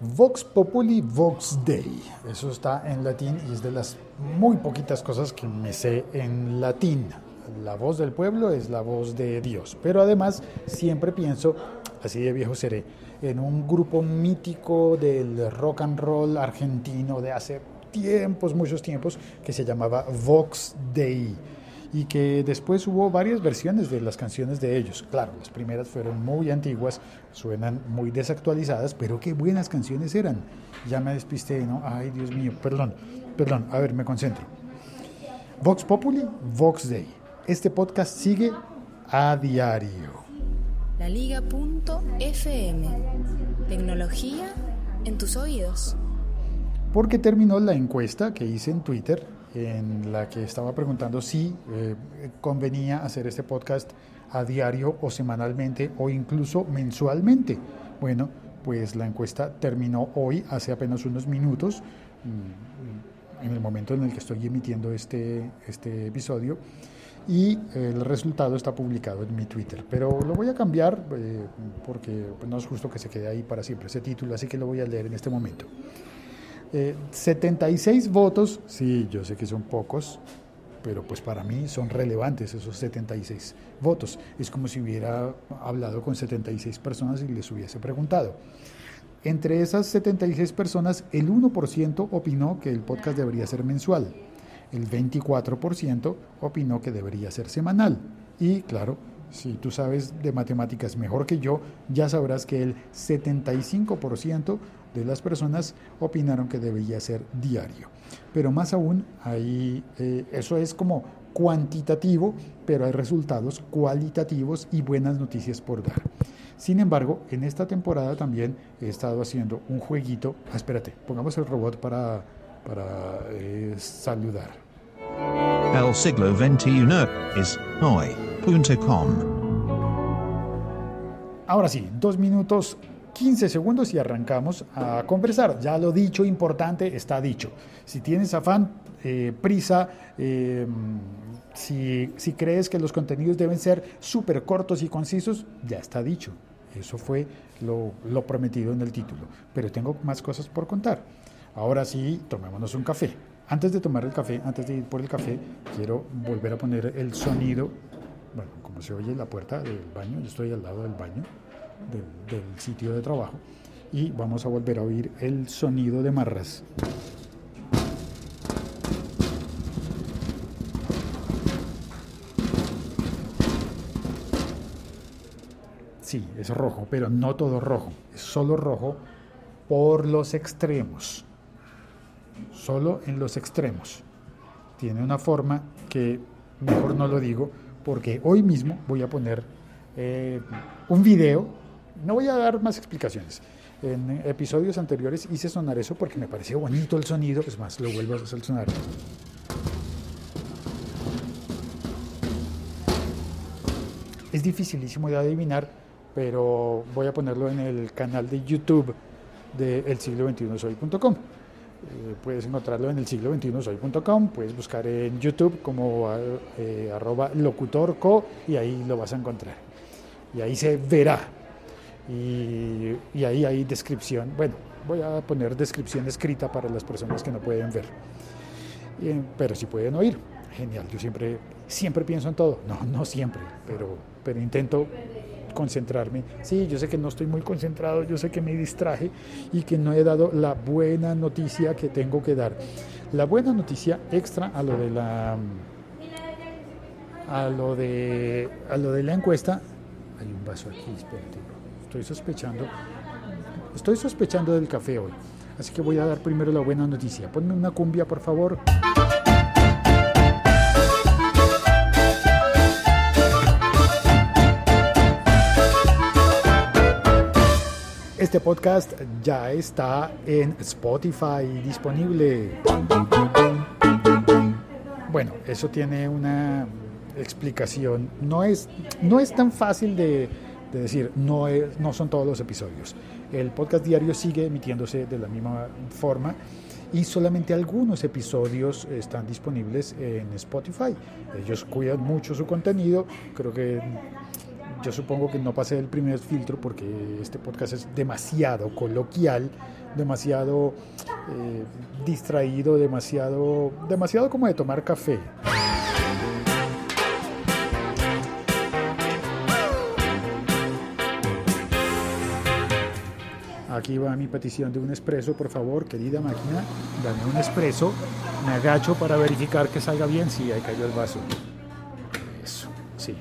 Vox Populi, Vox Dei. Eso está en latín y es de las muy poquitas cosas que me sé en latín. La voz del pueblo es la voz de Dios. Pero además siempre pienso, así de viejo seré, en un grupo mítico del rock and roll argentino de hace tiempos, muchos tiempos, que se llamaba Vox Dei y que después hubo varias versiones de las canciones de ellos. Claro, las primeras fueron muy antiguas, suenan muy desactualizadas, pero qué buenas canciones eran. Ya me despisté, ¿no? Ay, Dios mío, perdón, perdón, a ver, me concentro. Vox Populi, Vox Day. Este podcast sigue a diario. La Liga.fm. Tecnología en tus oídos. Porque terminó la encuesta que hice en Twitter en la que estaba preguntando si eh, convenía hacer este podcast a diario o semanalmente o incluso mensualmente. Bueno, pues la encuesta terminó hoy, hace apenas unos minutos, mm, en el momento en el que estoy emitiendo este, este episodio, y el resultado está publicado en mi Twitter. Pero lo voy a cambiar eh, porque no es justo que se quede ahí para siempre ese título, así que lo voy a leer en este momento. 76 eh, votos, sí, yo sé que son pocos, pero pues para mí son relevantes esos 76 votos. Es como si hubiera hablado con 76 personas y les hubiese preguntado. Entre esas 76 personas, el 1% opinó que el podcast debería ser mensual, el 24% opinó que debería ser semanal y claro, si tú sabes de matemáticas mejor que yo, ya sabrás que el 75% de las personas opinaron que debería ser diario. Pero más aún, ahí, eh, eso es como cuantitativo, pero hay resultados cualitativos y buenas noticias por dar. Sin embargo, en esta temporada también he estado haciendo un jueguito. Ah, espérate, pongamos el robot para, para eh, saludar. El siglo XXI es hoy.com. Ahora sí, dos minutos 15 segundos y arrancamos a conversar. Ya lo dicho, importante, está dicho. Si tienes afán, eh, prisa, eh, si, si, crees que los contenidos deben ser súper cortos y concisos, ya está dicho. Eso fue lo, lo prometido en el título. Pero tengo más cosas por contar. Ahora sí, tomémonos un café. Antes de tomar el café, antes de ir por el café, quiero volver a poner el sonido, bueno, como se oye la puerta del baño, yo estoy al lado del baño del, sitio de trabajo y vamos a volver a oír el sonido de marras. Sí, es rojo, pero no todo rojo, es solo rojo por los extremos, solo en los extremos. Tiene una forma que mejor no lo digo porque hoy mismo voy a poner eh, un video no voy a dar más explicaciones. En episodios anteriores hice sonar eso porque me pareció bonito el sonido. Es más, lo vuelvo a hacer sonar. Es dificilísimo de adivinar, pero voy a ponerlo en el canal de YouTube de el siglo 21 soy.com. Eh, puedes encontrarlo en el siglo 21 soy.com, puedes buscar en YouTube como eh, arroba locutorco y ahí lo vas a encontrar. Y ahí se verá y, ahí hay descripción. Bueno, voy a poner descripción escrita para las personas que no pueden ver, pero si pueden oír. Genial, yo siempre, siempre pienso en todo. No, no siempre, pero, pero intento concentrarme. Sí, yo sé que no estoy muy concentrado, yo sé que me distraje y que no he dado la buena noticia que tengo que dar. La buena noticia extra a lo de la a lo de a lo de la encuesta. Hay un vaso aquí, espérate. Estoy sospechando, estoy sospechando del café hoy. Así que voy a dar primero la buena noticia. Ponme una cumbia, por favor. Este podcast ya está en Spotify disponible. Bueno, eso tiene una explicación. No es, no es tan fácil de, de decir, no, no son todos los episodios. El podcast diario sigue emitiéndose de la misma forma y solamente algunos episodios están disponibles en Spotify. Ellos cuidan mucho su contenido, creo que yo supongo que no pasé el primer filtro porque este podcast es demasiado coloquial demasiado eh, distraído, demasiado, demasiado como de tomar café. Aquí va mi petición de un expreso, por favor, querida máquina, dame un expreso. Me agacho para verificar que salga bien. Sí, ahí cayó el vaso. Eso, sí.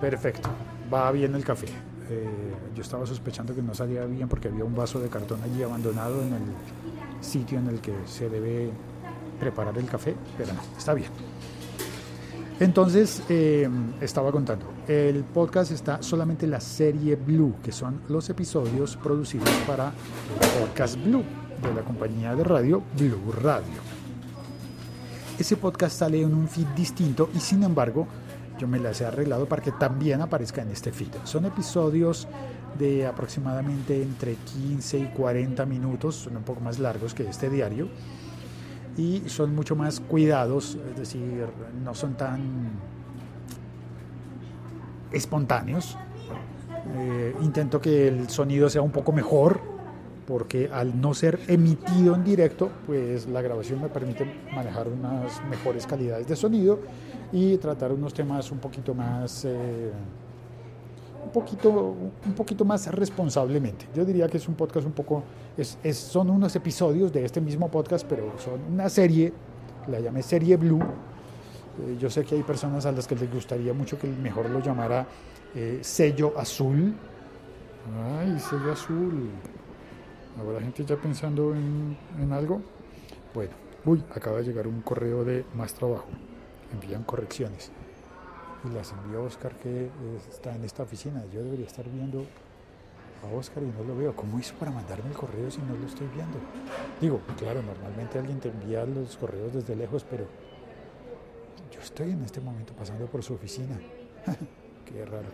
Perfecto. Va bien el café. Eh, yo estaba sospechando que no salía bien porque había un vaso de cartón allí abandonado en el sitio en el que se debe preparar el café, pero no, está bien. Entonces, eh, estaba contando, el podcast está solamente la serie Blue, que son los episodios producidos para podcast Blue de la compañía de radio Blue Radio. Ese podcast sale en un feed distinto y sin embargo yo me las he arreglado para que también aparezca en este feed. Son episodios de aproximadamente entre 15 y 40 minutos, son un poco más largos que este diario y son mucho más cuidados, es decir, no son tan espontáneos. Eh, intento que el sonido sea un poco mejor, porque al no ser emitido en directo, pues la grabación me permite manejar unas mejores calidades de sonido y tratar unos temas un poquito más... Eh, un poquito, un poquito más responsablemente. Yo diría que es un podcast un poco, es, son unos episodios de este mismo podcast, pero son una serie, la llamé serie Blue. Eh, yo sé que hay personas a las que les gustaría mucho que mejor lo llamara eh, sello azul. Ay, sello azul. Ahora la gente ya pensando en, en algo. Bueno, uy, acaba de llegar un correo de más trabajo. Envían correcciones y las envió a Oscar que está en esta oficina. Yo debería estar viendo a Oscar y no lo veo. ¿Cómo hizo para mandarme el correo si no lo estoy viendo? Digo, claro, normalmente alguien te envía los correos desde lejos, pero yo estoy en este momento pasando por su oficina. Qué raro.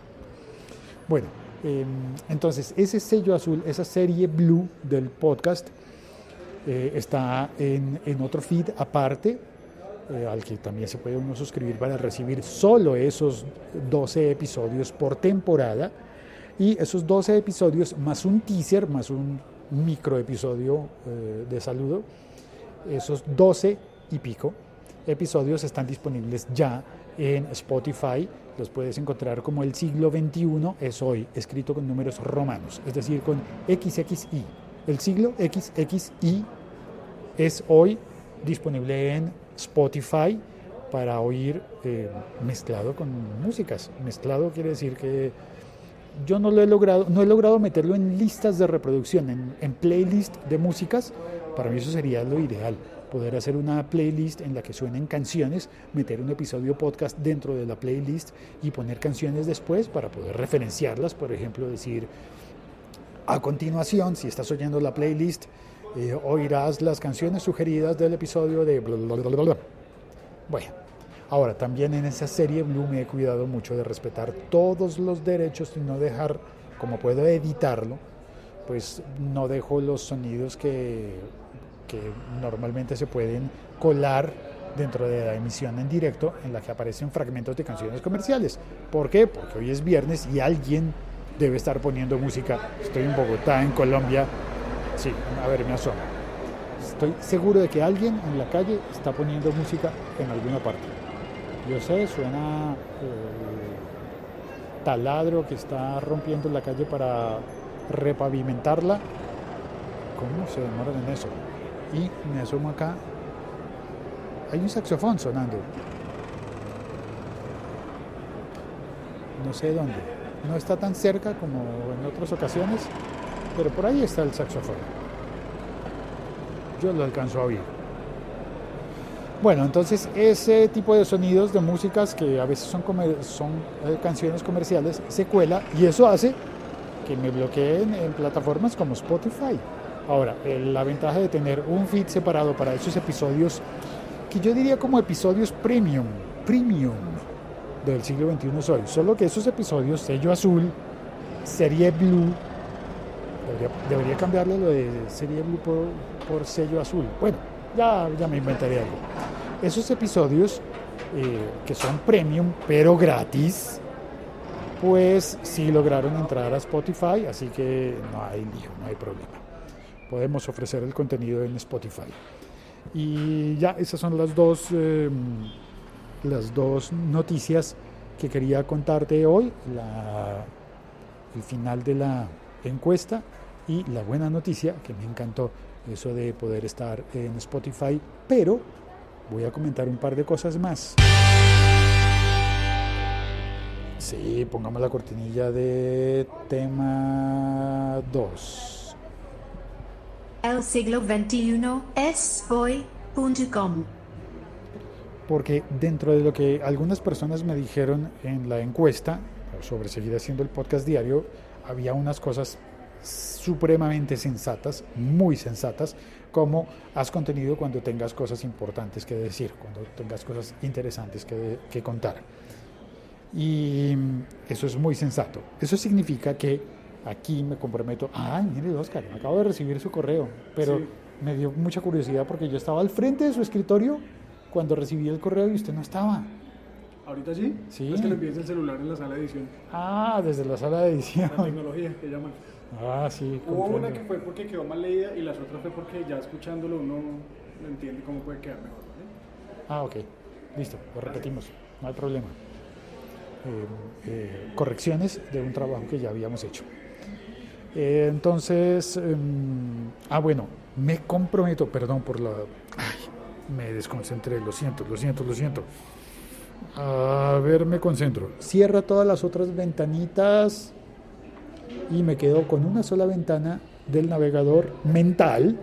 Bueno, em, entonces ese sello azul, esa serie blue del podcast, eh, está en, en otro feed aparte eh, al que también se puede uno suscribir para recibir solo esos 12 episodios por temporada. Y esos 12 episodios más un teaser, más un micro episodio eh, de saludo, esos 12 y pico episodios están disponibles ya en Spotify. Los puedes encontrar como el siglo XXI es hoy, escrito con números romanos, es decir, con XXI. El siglo XXI es hoy disponible en Spotify para oír eh, mezclado con músicas. Mezclado quiere decir que yo no lo he logrado, no he logrado meterlo en listas de reproducción, en, en playlist de músicas. Para mí eso sería lo ideal, poder hacer una playlist en la que suenen canciones, meter un episodio podcast dentro de la playlist y poner canciones después para poder referenciarlas, por ejemplo, decir a continuación, si estás oyendo la playlist, eh, oirás las canciones sugeridas del episodio de. Bueno, ahora también en esa serie Blue me he cuidado mucho de respetar todos los derechos y no dejar, como puedo editarlo, pues no dejo los sonidos que, que normalmente se pueden colar dentro de la emisión en directo en la que aparecen fragmentos de canciones comerciales. ¿Por qué? Porque hoy es viernes y alguien debe estar poniendo música. Estoy en Bogotá, en Colombia, Sí, a ver, me asomo. Estoy seguro de que alguien en la calle está poniendo música en alguna parte. Yo sé, suena eh, taladro que está rompiendo la calle para repavimentarla. ¿Cómo se demoran en eso? Y me asomo acá. Hay un saxofón sonando. No sé dónde. No está tan cerca como en otras ocasiones, pero por ahí está el saxofón. Yo lo alcanzo a oír. Bueno, entonces ese tipo de sonidos de músicas que a veces son, son eh, canciones comerciales se cuela y eso hace que me bloqueen en plataformas como Spotify. Ahora, la ventaja de tener un feed separado para esos episodios, que yo diría como episodios premium, premium del siglo XXI soy, solo que esos episodios, sello azul, serie blue, Debería, cambiarle lo de serie blue por, sello azul. Bueno, ya, ya me inventaré algo. Esos episodios eh, que son premium pero gratis, pues sí lograron entrar a Spotify, así que no hay lío, no hay problema. podemos ofrecer el contenido en Spotify. Y ya, esas son las dos, eh, las dos noticias que quería contarte hoy. La, el final de la encuesta y la buena noticia, que me encantó eso de poder estar en Spotify, pero voy a comentar un par de cosas más. Sí, pongamos la cortinilla de tema 2. El siglo XXI es hoy.com. Porque dentro de lo que algunas personas me dijeron en la encuesta sobre seguir haciendo el podcast diario, había unas cosas supremamente sensatas, muy sensatas, como haz contenido cuando tengas cosas importantes que decir, cuando tengas cosas interesantes que, que contar. Y eso es muy sensato. Eso significa que aquí me comprometo, ay, mire Oscar, acabo de recibir su correo, pero Sí. me dio mucha curiosidad porque yo estaba al frente de su escritorio cuando recibí el correo y usted no estaba. ¿Ahorita sí? Sí. Es que le envíes el celular en la sala de edición. Ah, desde la sala de edición. La tecnología que llaman. Ah, sí. Hubo comprendo. una que fue porque quedó mal leída y las otras fue porque ya escuchándolo uno no entiende cómo puede quedar mejor. Ah, ok. Listo, lo repetimos. No hay problema. Eh, eh, correcciones de un trabajo que ya habíamos hecho. Eh, entonces, em, ah, bueno, me comprometo, perdón por la... Ay, me desconcentré, lo siento, lo siento, lo siento. A ver, me concentro. Cierra todas las otras ventanitas y me quedo con una sola ventana del navegador mental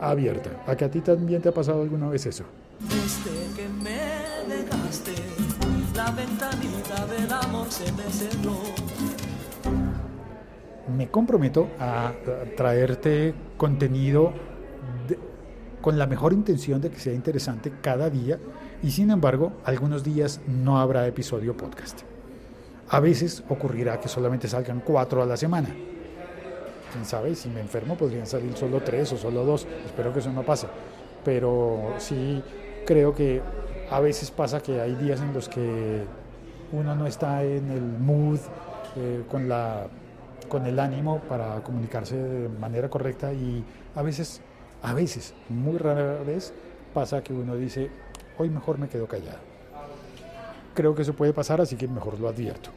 abierta. ¿A que a ti también te ha pasado alguna vez eso? Desde que me dejaste, la ventanita del amor se me cerró. me comprometo a, traerte contenido de- con la mejor intención de que sea interesante cada día y sin embargo algunos días no habrá episodio podcast. A veces ocurrirá que solamente salgan cuatro a la semana. Quién sabe, si me enfermo podrían salir solo tres o solo dos. Espero que eso no pase. Pero sí creo que a veces pasa que hay días en los que uno no está en el mood, eh, con, la, con el ánimo para comunicarse de manera correcta y a veces, a veces, muy rara vez, pasa que uno dice, hoy mejor me quedo callado. Creo que eso puede pasar, así que mejor lo advierto.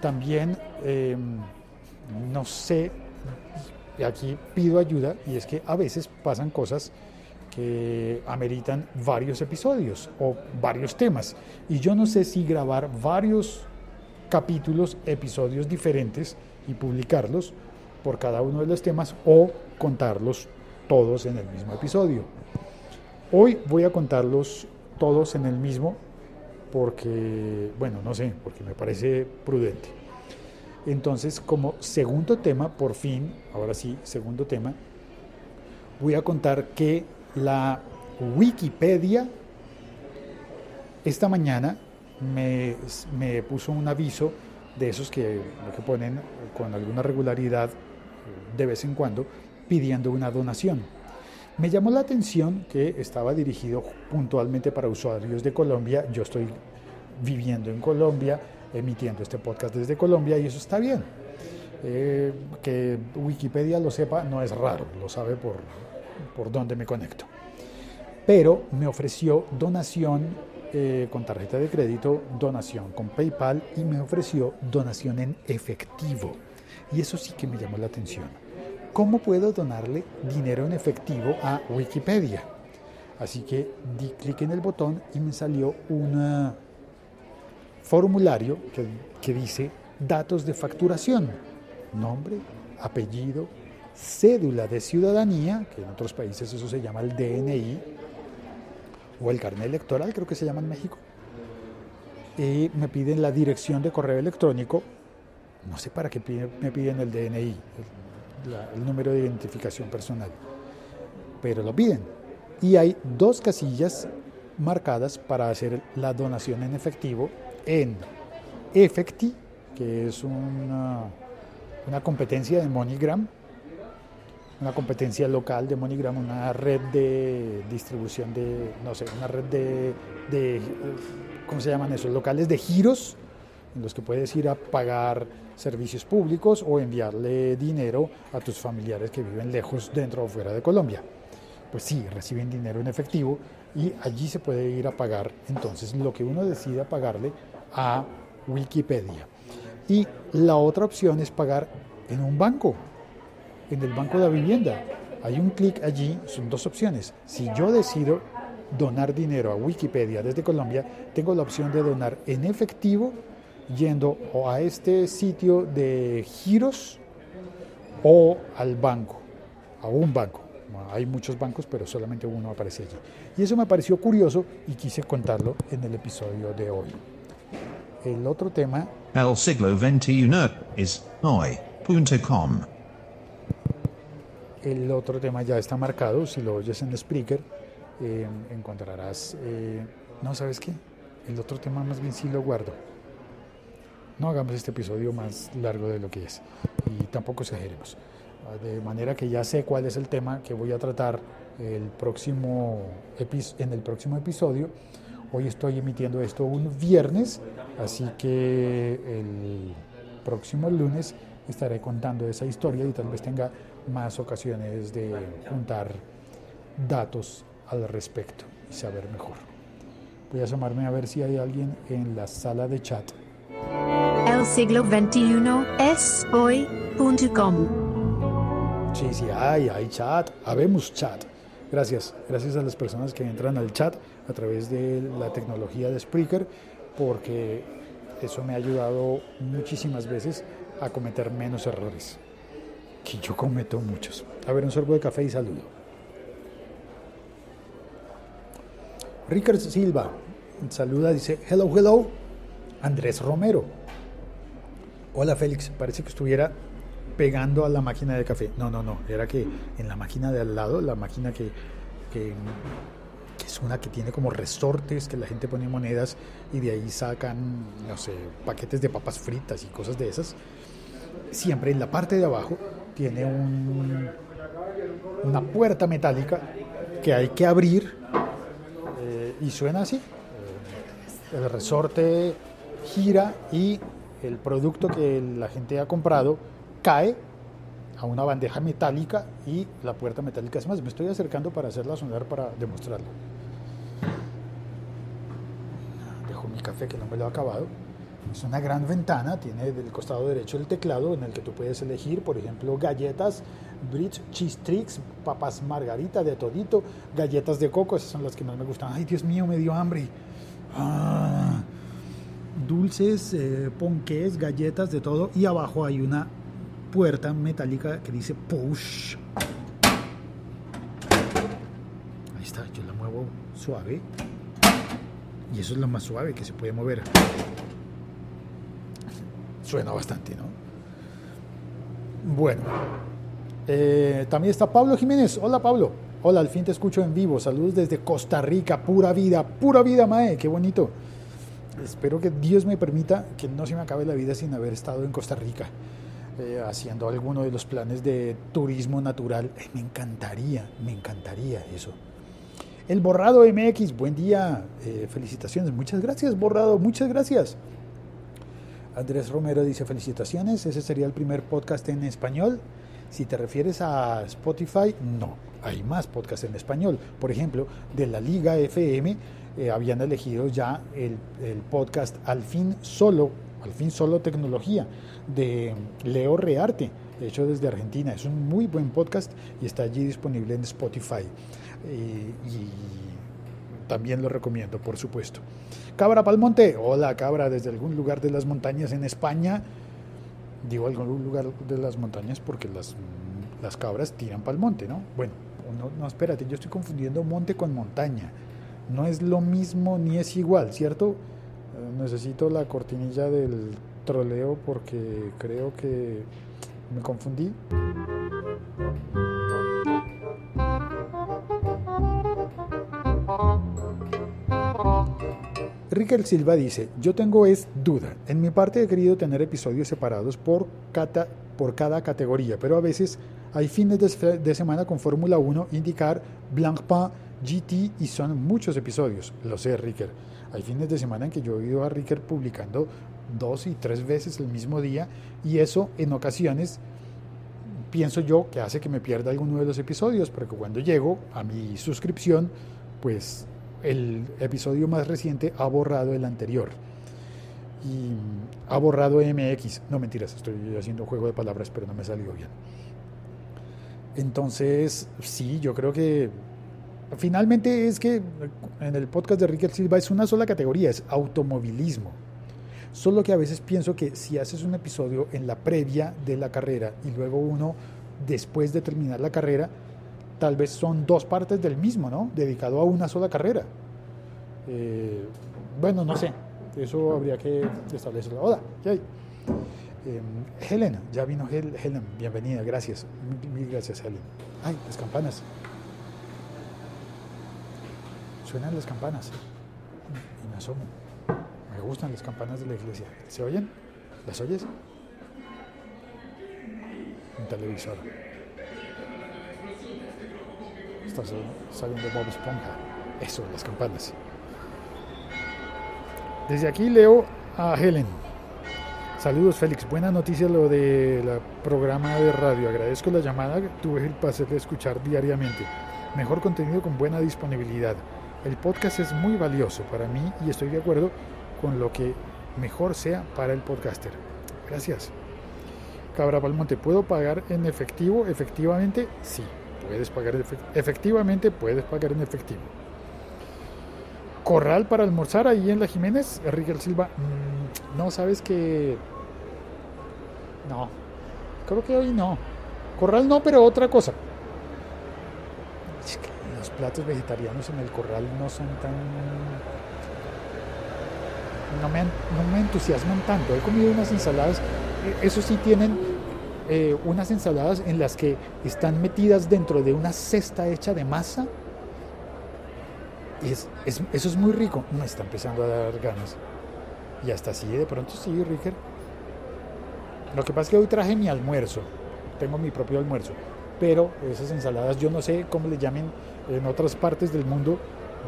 También, eh, no sé, aquí pido ayuda, y es que a veces pasan cosas que ameritan varios episodios o varios temas. Y yo no sé si grabar varios capítulos, episodios diferentes y publicarlos por cada uno de los temas o contarlos todos en el mismo episodio. Hoy voy a contarlos todos en el mismo porque, bueno, no sé, porque me parece prudente. Entonces, como segundo tema, por fin, ahora sí, segundo tema, voy a contar que la Wikipedia esta mañana me, me puso un aviso de esos que, que ponen con alguna regularidad de vez en cuando pidiendo una donación. Me llamó la atención que estaba dirigido puntualmente para usuarios de Colombia. Yo estoy viviendo en Colombia, emitiendo este podcast desde Colombia y eso está bien. Eh, que Wikipedia lo sepa no es raro, lo sabe por, por dónde me conecto. Pero me ofreció donación eh, con tarjeta de crédito, donación con PayPal y me ofreció donación en efectivo. Y eso sí que me llamó la atención. ¿Cómo puedo donarle dinero en efectivo a Wikipedia? Así que di clic en el botón y me salió un formulario que, dice datos de facturación, nombre, apellido, cédula de ciudadanía, que en otros países eso se llama el DNI, o el carnet electoral, creo que se llama en México. Y me piden la dirección de correo electrónico. No sé para qué me piden el DNI, la- el número de identificación personal, pero lo piden. Y hay dos casillas marcadas para hacer la donación en efectivo en Efecti, que es una, una competencia de MoneyGram, una competencia local de MoneyGram, una red de distribución de, no sé, una red de, de, ¿cómo se llaman esos? Locales de giros en los que puedes ir a pagar servicios públicos o enviarle dinero a tus familiares que viven lejos dentro o fuera de Colombia. Pues sí, reciben dinero en efectivo y allí se puede ir a pagar entonces lo que uno decida pagarle a Wikipedia. Y la otra opción es pagar en un banco, en el Banco de la Vivienda. Hay un clic allí, son dos opciones. Si yo decido donar dinero a Wikipedia desde Colombia, tengo la opción de donar en efectivo yendo o a este sitio de giros o al banco, a un banco. Hay muchos bancos, pero solamente uno aparece allí. Y eso me pareció curioso y quise contarlo en el episodio de hoy. El otro tema El siglo XXI es hoy.com. El otro tema ya está marcado, si lo oyes en Spreaker, eh, encontrarás... eh, no, ¿sabes qué? El otro tema más bien sí lo guardo. No hagamos este episodio más largo de lo que es y tampoco exageremos. Ah, De manera que ya sé cuál es el tema que voy a tratar el próximo en el próximo episodio. Hoy estoy emitiendo esto un viernes, así que el próximo lunes estaré contando esa historia y tal vez tenga más ocasiones de juntar datos al respecto y saber mejor. Voy a asomarme a ver si hay alguien en la sala de chat. Siglo XXI es hoy.com. Sí, sí, hay, hay chat, habemos chat. Gracias, gracias a las personas que entran al chat a través de la tecnología de Spreaker, porque eso me ha ayudado muchísimas veces a cometer menos errores, que yo cometo muchos. A ver, un sorbo de café y saludo. Rickard Silva saluda, dice, hello, hello, Andrés Romero. Hola Félix, parece que estuviera pegando a la máquina de café. No, no, no, era que en la máquina de al lado, la máquina que, es una que tiene como resortes, que la gente pone monedas y de ahí sacan, no sé, paquetes de papas fritas y cosas de esas. Siempre en la parte de abajo tiene un, una puerta metálica que hay que abrir eh, y suena así. El resorte gira y el producto que la gente ha comprado cae a una bandeja metálica y la puerta metálica es más. Me estoy acercando para hacerla sonar para demostrarlo. Dejo mi café que no me lo he acabado. Es una gran ventana, tiene del costado derecho el teclado en el que tú puedes elegir, por ejemplo, galletas, Bridge Cheese Tricks, papas margarita de todito, galletas de coco, esas son las que más me gustan. Ay, Dios mío, me dio hambre. Ah, dulces, eh, ponqués, galletas, de todo. Y abajo hay una puerta metálica que dice push. Ahí está, yo la muevo suave. Y eso es lo más suave que se puede mover. Suena bastante, ¿no? Bueno, eh, también está Pablo Jiménez. Hola Pablo. Hola, al fin te escucho en vivo. Saludos desde Costa Rica. Pura vida, pura vida, Mae. Qué bonito. Espero que Dios me permita que no se me acabe la vida sin haber estado en Costa Rica. eh, haciendo alguno de los planes de turismo natural. Me encantaría, me encantaría eso. El Borrado MX, buen día, eh, felicitaciones, muchas gracias Borrado, muchas gracias. Andrés Romero dice felicitaciones, ese sería el primer podcast en español. Si te refieres a Spotify, no, hay más podcasts en español. Por ejemplo, de la Liga FM eh, habían elegido ya el, el podcast Al fin solo, Al fin solo tecnología, de Leo Rearte, hecho desde Argentina. Es un muy buen podcast y está allí disponible en Spotify. Eh, y también lo recomiendo, por supuesto. Cabra Palmonte, hola Cabra, desde algún lugar de las montañas en España. Digo algún lugar de las montañas porque las, las cabras tiran para monte, ¿no? Bueno, no, no, espérate, yo estoy confundiendo monte con montaña. No es lo mismo ni es igual, ¿cierto? Eh, necesito la cortinilla del troleo porque creo que me confundí. Riquel Silva dice, yo tengo es duda. En mi parte he querido tener episodios separados por, cata, por cada categoría, pero a veces hay fines de, semana con Fórmula 1, indicar Blancpain, GT y son muchos episodios. Lo sé, Ricker. Hay fines de semana en que yo he oído a Ricker publicando dos y tres veces el mismo día y eso en ocasiones pienso yo que hace que me pierda alguno de los episodios, porque cuando llego a mi suscripción, pues el episodio más reciente ha borrado el anterior. Y ha borrado MX. No mentiras, estoy haciendo juego de palabras, pero no me salió bien. Entonces, sí, yo creo que finalmente es que en el podcast de Ricker Silva es una sola categoría, es automovilismo. Solo que a veces pienso que si haces un episodio en la previa de la carrera y luego uno después de terminar la carrera, tal vez son dos partes del mismo, ¿no? Dedicado a una sola carrera. Eh, bueno, no sé, eso habría que establecerlo. Hola, ¿qué hay? Eh, Helen, ya vino Hel Helen, bienvenida, gracias. Mil, mil gracias, Helen. Ay, las campanas. Suenan las campanas. Y me asomo. Me gustan las campanas de la iglesia. ¿Se oyen? ¿Las oyes? Un televisor. Está saliendo Bob Esponja. Eso, las campanas. Desde aquí leo a Helen. Saludos Félix, buena noticia lo del programa de radio. Agradezco la llamada, tuve el placer de escuchar diariamente. Mejor contenido con buena disponibilidad. El podcast es muy valioso para mí y estoy de acuerdo con lo que mejor sea para el podcaster. Gracias. Cabra Palmonte, ¿puedo pagar en efectivo? Efectivamente, sí. Puedes pagar efectivamente, puedes pagar en efectivo. Corral para almorzar ahí en la Jiménez, Enrique Silva. Mmm, no, sabes que. No, creo que hoy no. Corral no, pero otra cosa. Los platos vegetarianos en el corral no son tan. No me, no me entusiasman tanto. He comido unas ensaladas, eso sí tienen eh, unas ensaladas en las que están metidas dentro de una cesta hecha de masa. Y es, es, eso es muy rico. Me está empezando a dar ganas. Y hasta así, de pronto sí, Ricker. Lo que pasa es que hoy traje mi almuerzo. Tengo mi propio almuerzo. Pero esas ensaladas, yo no sé cómo le llamen en otras partes del mundo.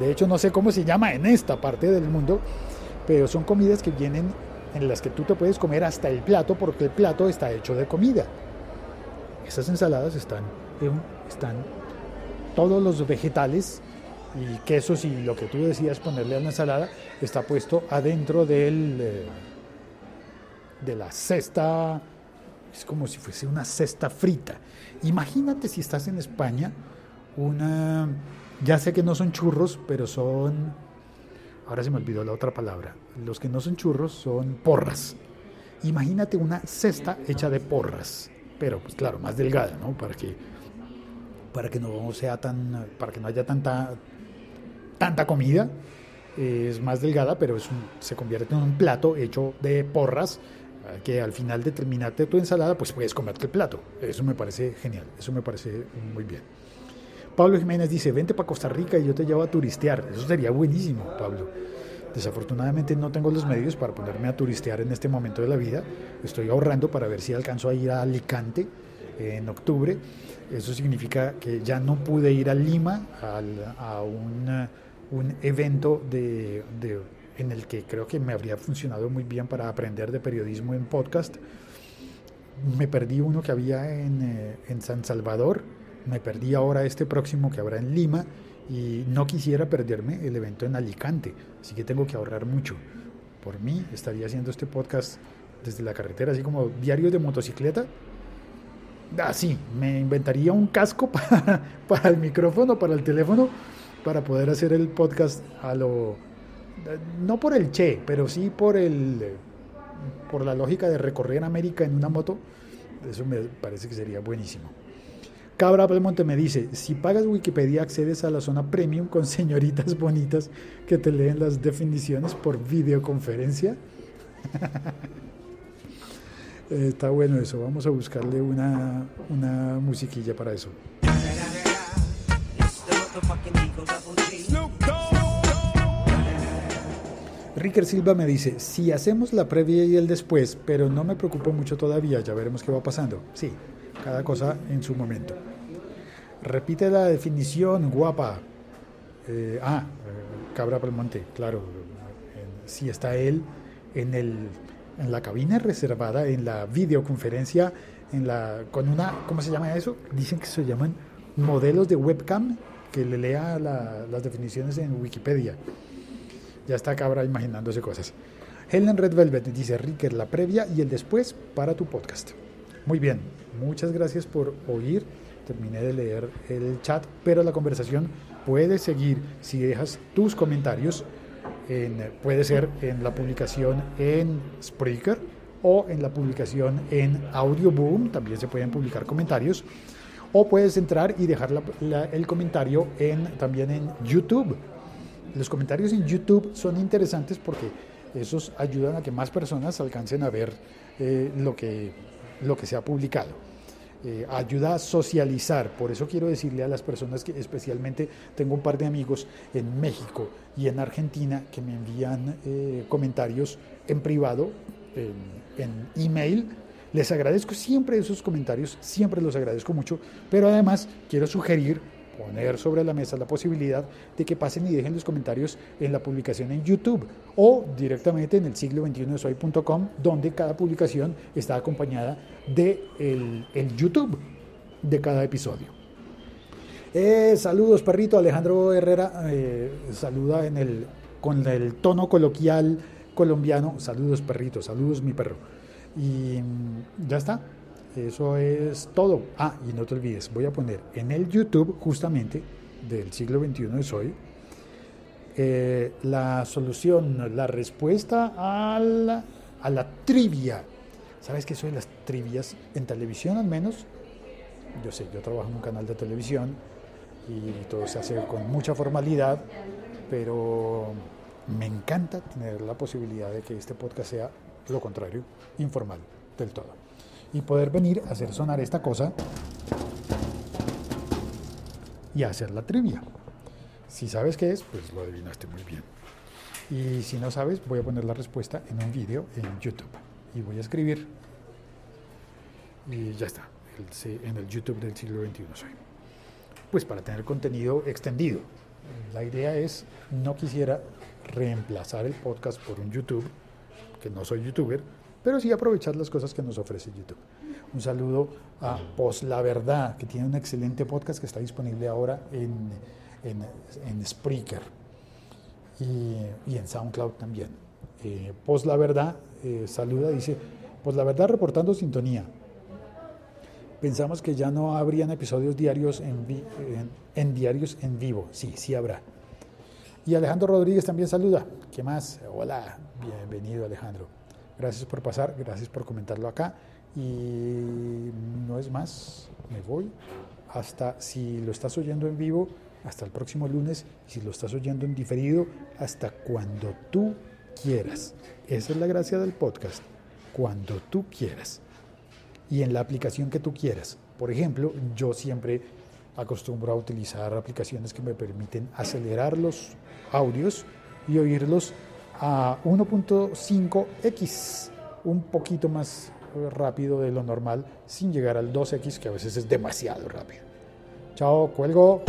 De hecho, no sé cómo se llama en esta parte del mundo. Pero son comidas que vienen en las que tú te puedes comer hasta el plato porque el plato está hecho de comida. Esas ensaladas están, están todos los vegetales y quesos y lo que tú decías ponerle a la ensalada está puesto adentro del, eh, de la cesta, es como si fuese una cesta frita. Imagínate si estás en España, una, ya sé que no son churros, pero son, ahora se me olvidó la otra palabra, los que no son churros son porras. Imagínate una cesta hecha de porras, pero pues claro, más delgada, ¿no? Para que, para que no sea tan, para que no haya tanta, tanta comida, es más delgada, pero es un, se convierte en un plato hecho de porras que al final de terminarte tu ensalada, pues puedes comerte el plato. Eso me parece genial, eso me parece muy bien. Pablo Jiménez dice, vente para Costa Rica y yo te llevo a turistear. Eso sería buenísimo, Pablo. Desafortunadamente no tengo los medios para ponerme a turistear en este momento de la vida. Estoy ahorrando para ver si alcanzo a ir a Alicante en octubre. Eso significa que ya no pude ir a Lima al, a un, un evento de, de, en el que creo que me habría funcionado muy bien para aprender de periodismo en podcast. Me perdí uno que había en, eh, en San Salvador, me perdí ahora este próximo que habrá en Lima y no quisiera perderme el evento en Alicante, así que tengo que ahorrar mucho. Por mí estaría haciendo este podcast desde la carretera, así como diario de motocicleta. Así, ah, me inventaría un casco para, para el micrófono, para el teléfono, para poder hacer el podcast a lo... No por el che, pero sí por el por la lógica de recorrer América en una moto. Eso me parece que sería buenísimo. Cabra Belmonte me dice, si pagas Wikipedia accedes a la zona premium con señoritas bonitas que te leen las definiciones por videoconferencia. Está bueno eso, vamos a buscarle una, una musiquilla para eso. Ricker Silva me dice, si hacemos la previa y el después, pero no me preocupo mucho todavía, ya veremos qué va pasando. Sí, cada cosa en su momento. Repite la definición, guapa. Eh, ah, Cabra Palmonte, claro. Si está él en el, en la cabina reservada, en la videoconferencia, en la, con una, ¿cómo se llama eso? Dicen que se llaman modelos de webcam, que le lea la- las definiciones en Wikipedia. Ya está cabra imaginándose cosas. Helen Red Velvet dice, Ricker, la previa y el después para tu podcast. Muy bien, muchas gracias por oír. Terminé de leer el chat, pero la conversación puede seguir si dejas tus comentarios. en- puede ser en la publicación en Spreaker o en la publicación en Audioboom. También se pueden publicar comentarios. O puedes entrar y dejar el comentario en, también en YouTube. Los comentarios en YouTube son interesantes porque esos ayudan a que más personas alcancen a ver eh, lo, que, lo que se ha publicado. Eh, ayuda a socializar, por eso quiero decirle a las personas que especialmente tengo un par de amigos en México y en Argentina que me envían eh, comentarios en privado, en, en email. Les agradezco siempre esos comentarios, siempre los agradezco mucho, pero además quiero sugerir poner sobre la mesa la posibilidad de que pasen y dejen los comentarios en la publicación en YouTube o directamente en el siglo 21 soy.com donde cada publicación está acompañada de el, el YouTube de cada episodio. Eh, saludos, perrito. Alejandro Herrera eh, saluda en el, con el tono coloquial colombiano. Saludos, perrito. Saludos, mi perro. Y mm, ya está. Eso es todo. Ah, y no te olvides, voy a poner en el YouTube, justamente, del siglo XXI de Soy, eh, la solución, la respuesta a la, a la trivia. ¿Sabes qué de las trivias? En televisión al menos. Yo sé, yo trabajo en un canal de televisión y todo se hace con mucha formalidad, pero me encanta tener la posibilidad de que este podcast sea lo contrario, informal del todo. Y poder venir a hacer sonar esta cosa y hacer la trivia. Si sabes qué es, pues lo adivinaste muy bien. Y si no sabes, voy a poner la respuesta en un vídeo en YouTube. Y voy a escribir. Y ya está. en el YouTube del siglo XXI soy. Pues para tener contenido extendido. La idea es, no quisiera reemplazar el podcast por un YouTube, que no soy youtuber, pero sí aprovechar las cosas que nos ofrece YouTube. Un saludo a Pos La Verdad, que tiene un excelente podcast que está disponible ahora en, en, en Spreaker y, en SoundCloud también. Eh, La Verdad eh, saluda, dice, Pos La Verdad reportando sintonía. Pensamos que ya no habrían episodios diarios en- en diarios en vivo. Sí, sí habrá. Y Alejandro Rodríguez también saluda. ¿Qué más? Hola, bienvenido Alejandro. Gracias por pasar, gracias por comentarlo acá. Y no es más, me voy. Hasta si lo estás oyendo en vivo, hasta el próximo lunes. Si lo estás oyendo en diferido, hasta cuando tú quieras. Esa es la gracia del podcast. Cuando tú quieras y en la aplicación que tú quieras. Por ejemplo, yo siempre acostumbro a utilizar aplicaciones que me permiten acelerar los audios y oírlos a 1.5x, un poquito más eh, rápido de lo normal, sin llegar al 2x, que a veces es demasiado rápido. Chao, cuelgo.